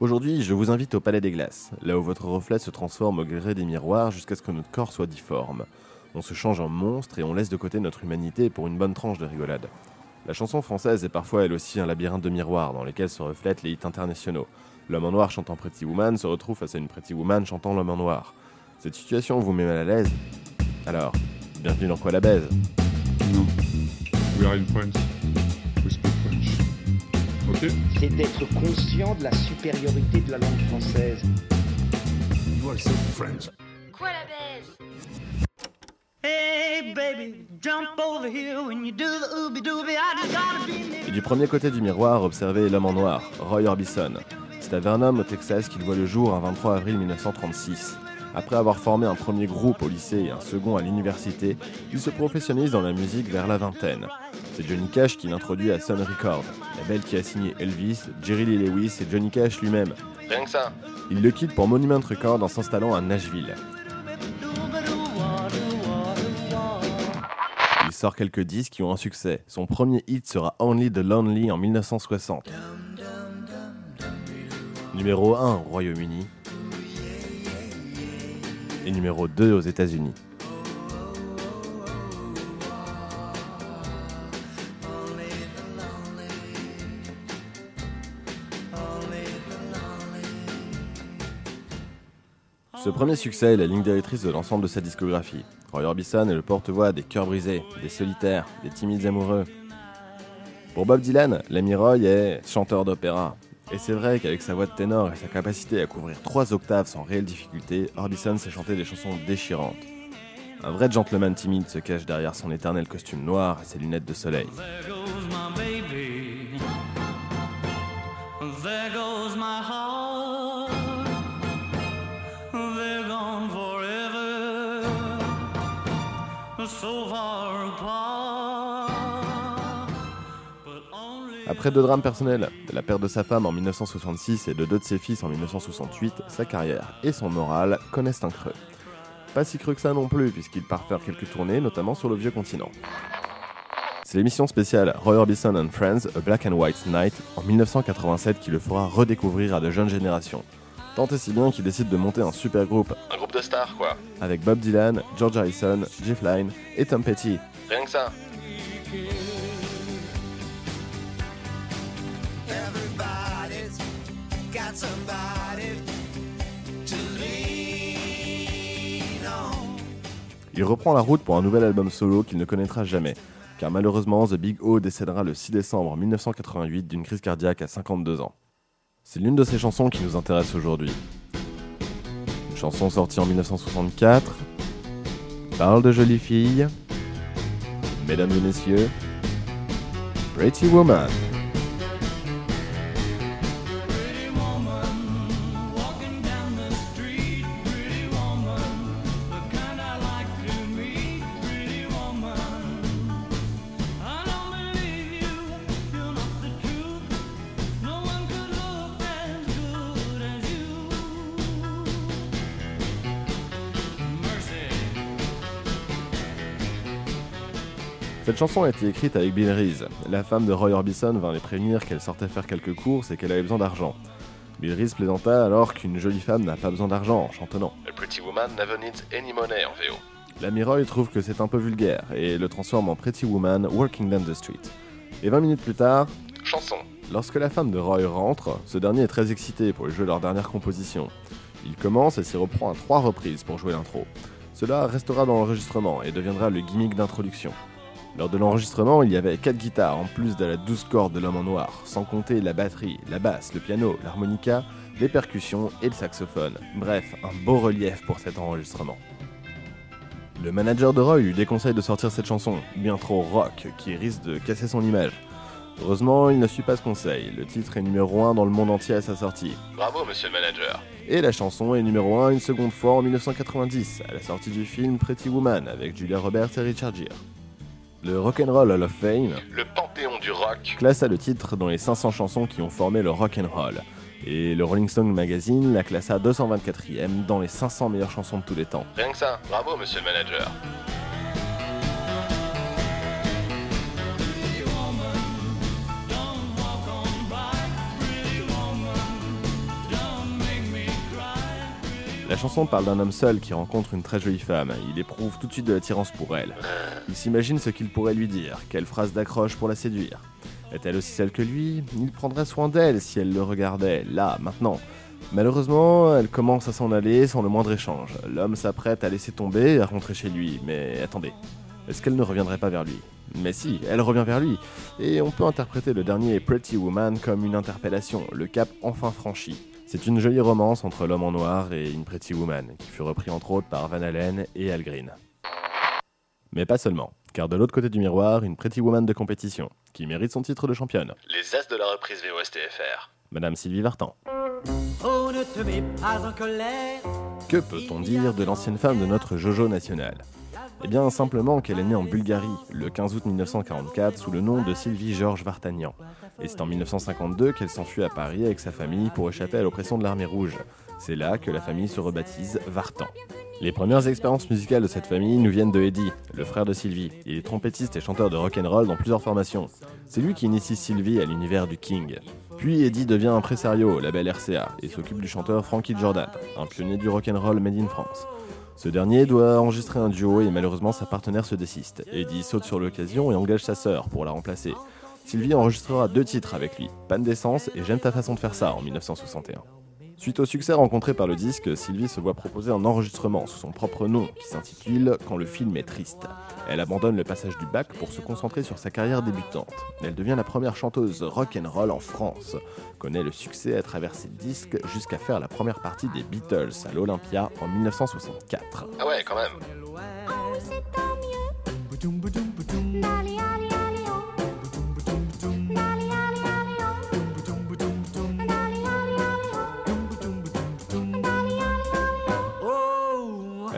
Aujourd'hui, je vous invite au Palais des Glaces, là où votre reflet se transforme au gré des miroirs jusqu'à ce que notre corps soit difforme. On se change en monstre et on laisse de côté notre humanité pour une bonne tranche de rigolade. La chanson française est parfois elle aussi un labyrinthe de miroirs dans lesquels se reflètent les hits internationaux. L'homme en noir chantant Pretty Woman se retrouve face à une Pretty Woman chantant l'homme en noir. Cette situation vous met mal à l'aise? Alors, bienvenue dans Quoi la baise? We are in. C'est d'être conscient de la supériorité de la langue française. Quoi la baise? Hey baby, jump over here when you do the ooby dooby. I just gotta be near. Et du premier côté du miroir, observez l'homme en noir, Roy Orbison. C'est à Vernon, au Texas, qu'il voit le jour un 23 avril 1936. Après avoir formé un premier groupe au lycée et un second à l'université, il se professionnalise dans la musique vers la vingtaine. C'est Johnny Cash qui l'introduit à Sun Records, label qui a signé Elvis, Jerry Lee Lewis et Johnny Cash lui-même. Rien que ça. Il le quitte pour Monument Records en s'installant à Nashville. Il sort quelques disques qui ont un succès. Son premier hit sera Only the Lonely en 1960. Numéro 1 au Royaume-Uni. Et numéro 2 aux États-Unis. Ce premier succès est la ligne directrice de l'ensemble de sa discographie. Roy Orbison est le porte-voix des cœurs brisés, des solitaires, des timides amoureux. Pour Bob Dylan, l'ami Roy est chanteur d'opéra. Et c'est vrai qu'avec sa voix de ténor et sa capacité à couvrir trois octaves sans réelle difficulté, Orbison sait chanter des chansons déchirantes. Un vrai gentleman timide se cache derrière son éternel costume noir et ses lunettes de soleil. Après deux drames personnels, la perte de sa femme en 1966 et de deux de ses fils en 1968, sa carrière et son moral connaissent un creux. Pas si creux que ça non plus, puisqu'il part faire quelques tournées, notamment sur le vieux continent. C'est l'émission spéciale Roy Orbison and Friends, A Black and White Night, en 1987 qui le fera redécouvrir à de jeunes générations. Tant et si bien qu'il décide de monter un super groupe Un groupe de stars, quoi. avec Bob Dylan, George Harrison, Jeff Lynne et Tom Petty. Rien que ça. Il reprend la route pour un nouvel album solo qu'il ne connaîtra jamais, car malheureusement The Big O décédera le 6 décembre 1988 d'une crise cardiaque à 52 ans. C'est l'une de ces chansons qui nous intéresse aujourd'hui. Une chanson sortie en 1964, parle de jolies filles, mesdames et messieurs, Pretty Woman. Cette chanson a été écrite avec Bill Reese. La femme de Roy Orbison vint les prévenir qu'elle sortait faire quelques courses et qu'elle avait besoin d'argent. Bill Reese plaisanta alors qu'une jolie femme n'a pas besoin d'argent en chantonnant. A Pretty Woman never needs any money en VO. L'ami Roy trouve que c'est un peu vulgaire et le transforme en Pretty Woman Walking Down the Street. Et 20 minutes plus tard, Chanson. lorsque la femme de Roy rentre, ce dernier est très excité pour jouer leur dernière composition. Il commence et s'y reprend à trois reprises pour jouer l'intro. Cela restera dans l'enregistrement et deviendra le gimmick d'introduction. Lors de l'enregistrement, il y avait 4 guitares en plus de la douze cordes de l'homme en noir, sans compter la batterie, la basse, le piano, l'harmonica, les percussions et le saxophone. Bref, un beau relief pour cet enregistrement. Le manager de Roy lui déconseille de sortir cette chanson, bien trop rock, qui risque de casser son image. Heureusement, il ne suit pas ce conseil. Le titre est numéro 1 dans le monde entier à sa sortie. Bravo, monsieur le manager. Et la chanson est numéro 1 une seconde fois en 1990, à la sortie du film Pretty Woman avec Julia Roberts et Richard Gere. Le Rock'n'Roll Hall of Fame Le panthéon du rock. classa le titre dans les 500 chansons qui ont formé le rock'n'roll. Et le Rolling Stone Magazine la classa 224e dans les 500 meilleures chansons de tous les temps. Rien que ça. Bravo, monsieur le manager. La chanson parle d'un homme seul qui rencontre une très jolie femme. Il éprouve tout de suite de l'attirance pour elle. Il s'imagine ce qu'il pourrait lui dire, quelle phrase d'accroche pour la séduire. Est-elle aussi celle que lui? Il prendrait soin d'elle si elle le regardait, là, maintenant. Malheureusement, elle commence à s'en aller sans le moindre échange. L'homme s'apprête à laisser tomber à rentrer chez lui. Mais attendez, est-ce qu'elle ne reviendrait pas vers lui? Mais si, elle revient vers lui. Et on peut interpréter le dernier Pretty Woman comme une interpellation, le cap enfin franchi. C'est une jolie romance entre l'homme en noir et une Pretty Woman, qui fut repris entre autres par Van Halen et Al Green. Mais pas seulement, car de l'autre côté du miroir, une Pretty Woman de compétition, qui mérite son titre de championne, Les As de la reprise VOSTFR. Madame Sylvie Vartan. Oh, ne te mets pas en colère. Que peut-on dire de l'ancienne femme de notre Jojo national? Eh bien, simplement qu'elle est née en Bulgarie le 15 août 1944 sous le nom de Sylvie Georges Vartanian. Et c'est en 1952 qu'elle s'enfuit à Paris avec sa famille pour échapper à l'oppression de l'armée rouge. C'est là que la famille se rebaptise Vartan. Les premières expériences musicales de cette famille nous viennent de Eddie, le frère de Sylvie. Il est trompettiste et chanteur de rock'n'roll dans plusieurs formations. C'est lui qui initie Sylvie à l'univers du King. Puis Eddie devient impresario au label RCA et s'occupe du chanteur Frankie Jordan, un pionnier du rock'n'roll made in France. Ce dernier doit enregistrer un duo et malheureusement sa partenaire se désiste. Eddie saute sur l'occasion et engage sa sœur pour la remplacer. Sylvie enregistrera deux titres avec lui, Panne d'essence et J'aime ta façon de faire ça en 1961. Suite au succès rencontré par le disque, Sylvie se voit proposer un enregistrement sous son propre nom qui s'intitule Quand le film est triste. Elle abandonne le passage du bac pour se concentrer sur sa carrière débutante. Elle devient la première chanteuse rock'n'roll en France, connaît le succès à travers ses disques jusqu'à faire la première partie des Beatles à l'Olympia en 1964. Ah ouais, quand même.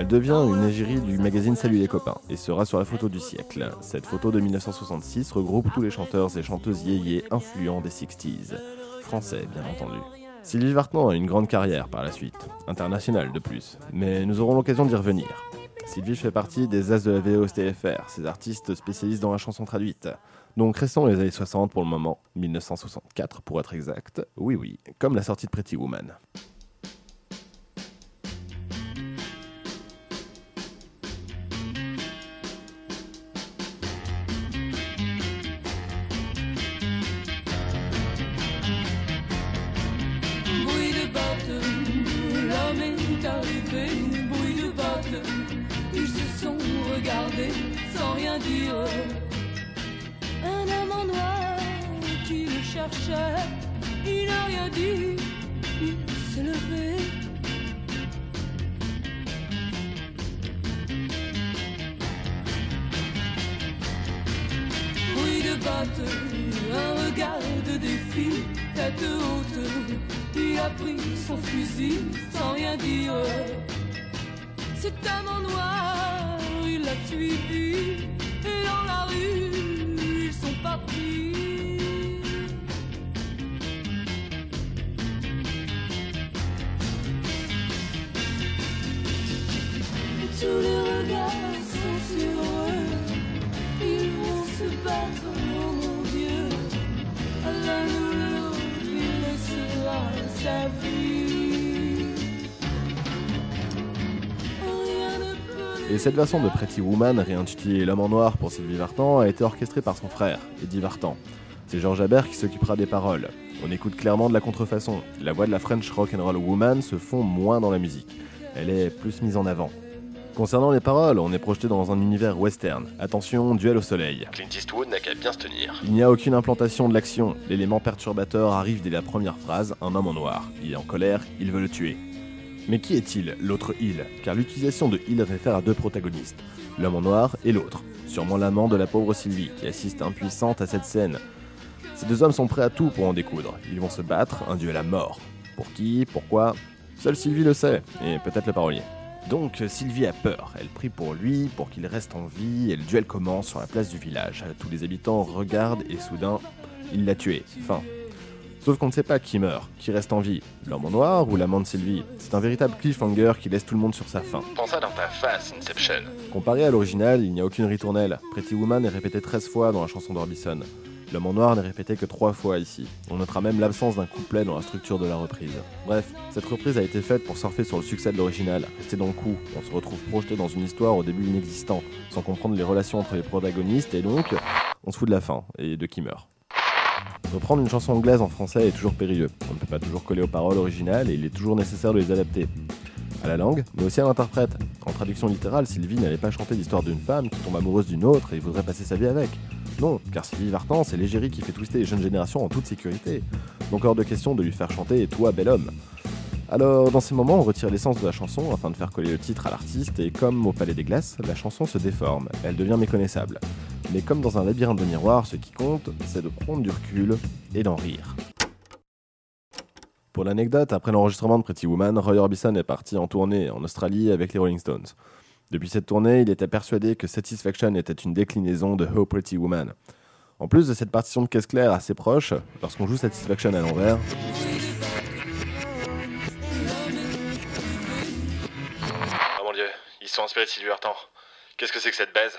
Elle devient une égérie du magazine Salut les copains et sera sur la photo du siècle. Cette photo de 1966 regroupe tous les chanteurs et chanteuses yéyés influents des 60s. Français, bien entendu. Sylvie Vartan a une grande carrière par la suite, internationale de plus, mais nous aurons l'occasion d'y revenir. Sylvie fait partie des As de la VOSTFR, ces artistes spécialistes dans la chanson traduite. Donc restons les années 60 pour le moment, 1964 pour être exact, oui oui, comme la sortie de Pretty Woman. Est arrivé, bruit de bottes, ils se sont regardés sans rien dire. Un homme en noir qui le cherchait, il n'a rien dit, il s'est levé. Bruit de bottes, un regard de défi, tête haute, il a pris son fusil sans rien dire. Cet en noir, il l'a suivi, Et cette version de Pretty Woman, réintitulée L'homme en noir pour Sylvie Vartan, a été orchestrée par son frère, Eddie Vartan. C'est Georges Habert qui s'occupera des paroles. On écoute clairement de la contrefaçon. La voix de la French Rock'n'Roll Woman se fond moins dans la musique. Elle est plus mise en avant. Concernant les paroles, on est projeté dans un univers western. Attention, duel au soleil. Clint Eastwood n'a qu'à bien se tenir. Il n'y a aucune implantation de l'action. L'élément perturbateur arrive dès la première phrase, un homme en noir. Il est en colère, il veut le tuer. Mais qui est-il, l'autre il Car l'utilisation de il réfère à deux protagonistes, l'homme en noir et l'autre, sûrement l'amant de la pauvre Sylvie, qui assiste impuissante à cette scène. Ces deux hommes sont prêts à tout pour en découdre. Ils vont se battre, un duel à mort. Pour qui Pourquoi Seule Sylvie le sait, et peut-être le parolier. Donc Sylvie a peur, elle prie pour lui, pour qu'il reste en vie, et le duel commence sur la place du village. Tous les habitants regardent et soudain, il l'a tué. Fin. Sauf qu'on ne sait pas qui meurt, qui reste en vie, l'homme en noir ou l'amant de Sylvie. C'est un véritable cliffhanger qui laisse tout le monde sur sa faim. Ça dans ta face, Inception. Comparé à l'original, il n'y a aucune ritournelle. Pretty Woman est répétée 13 fois dans la chanson d'Orbison. L'homme en noir n'est répété que trois fois ici. On notera même l'absence d'un couplet dans la structure de la reprise. Bref, cette reprise a été faite pour surfer sur le succès de l'original, rester dans le coup. On se retrouve projeté dans une histoire au début inexistant, sans comprendre les relations entre les protagonistes, et donc, on se fout de la fin, et de qui meurt. Reprendre une chanson anglaise en français est toujours périlleux. On ne peut pas toujours coller aux paroles originales et il est toujours nécessaire de les adapter. À la langue, mais aussi à l'interprète. En traduction littérale, Sylvie n'allait pas chanter l'histoire d'une femme qui tombe amoureuse d'une autre et voudrait passer sa vie avec. Non, car Sylvie Vartan, c'est l'égérie qui fait twister les jeunes générations en toute sécurité. Donc hors de question de lui faire chanter Toi, bel homme. Alors, dans ces moments, on retire l'essence de la chanson afin de faire coller le titre à l'artiste, et comme au Palais des Glaces, la chanson se déforme, elle devient méconnaissable. Mais comme dans un labyrinthe de miroirs, ce qui compte, c'est de prendre du recul et d'en rire. Pour l'anecdote, après l'enregistrement de Pretty Woman, Roy Orbison est parti en tournée en Australie avec les Rolling Stones. Depuis cette tournée, il était persuadé que Satisfaction était une déclinaison de Oh Pretty Woman. En plus de cette partition de caisse claire assez proche, lorsqu'on joue Satisfaction à l'envers, Oh mon dieu, ils sont inspirés de Sylvie. Qu'est-ce que c'est que cette baise?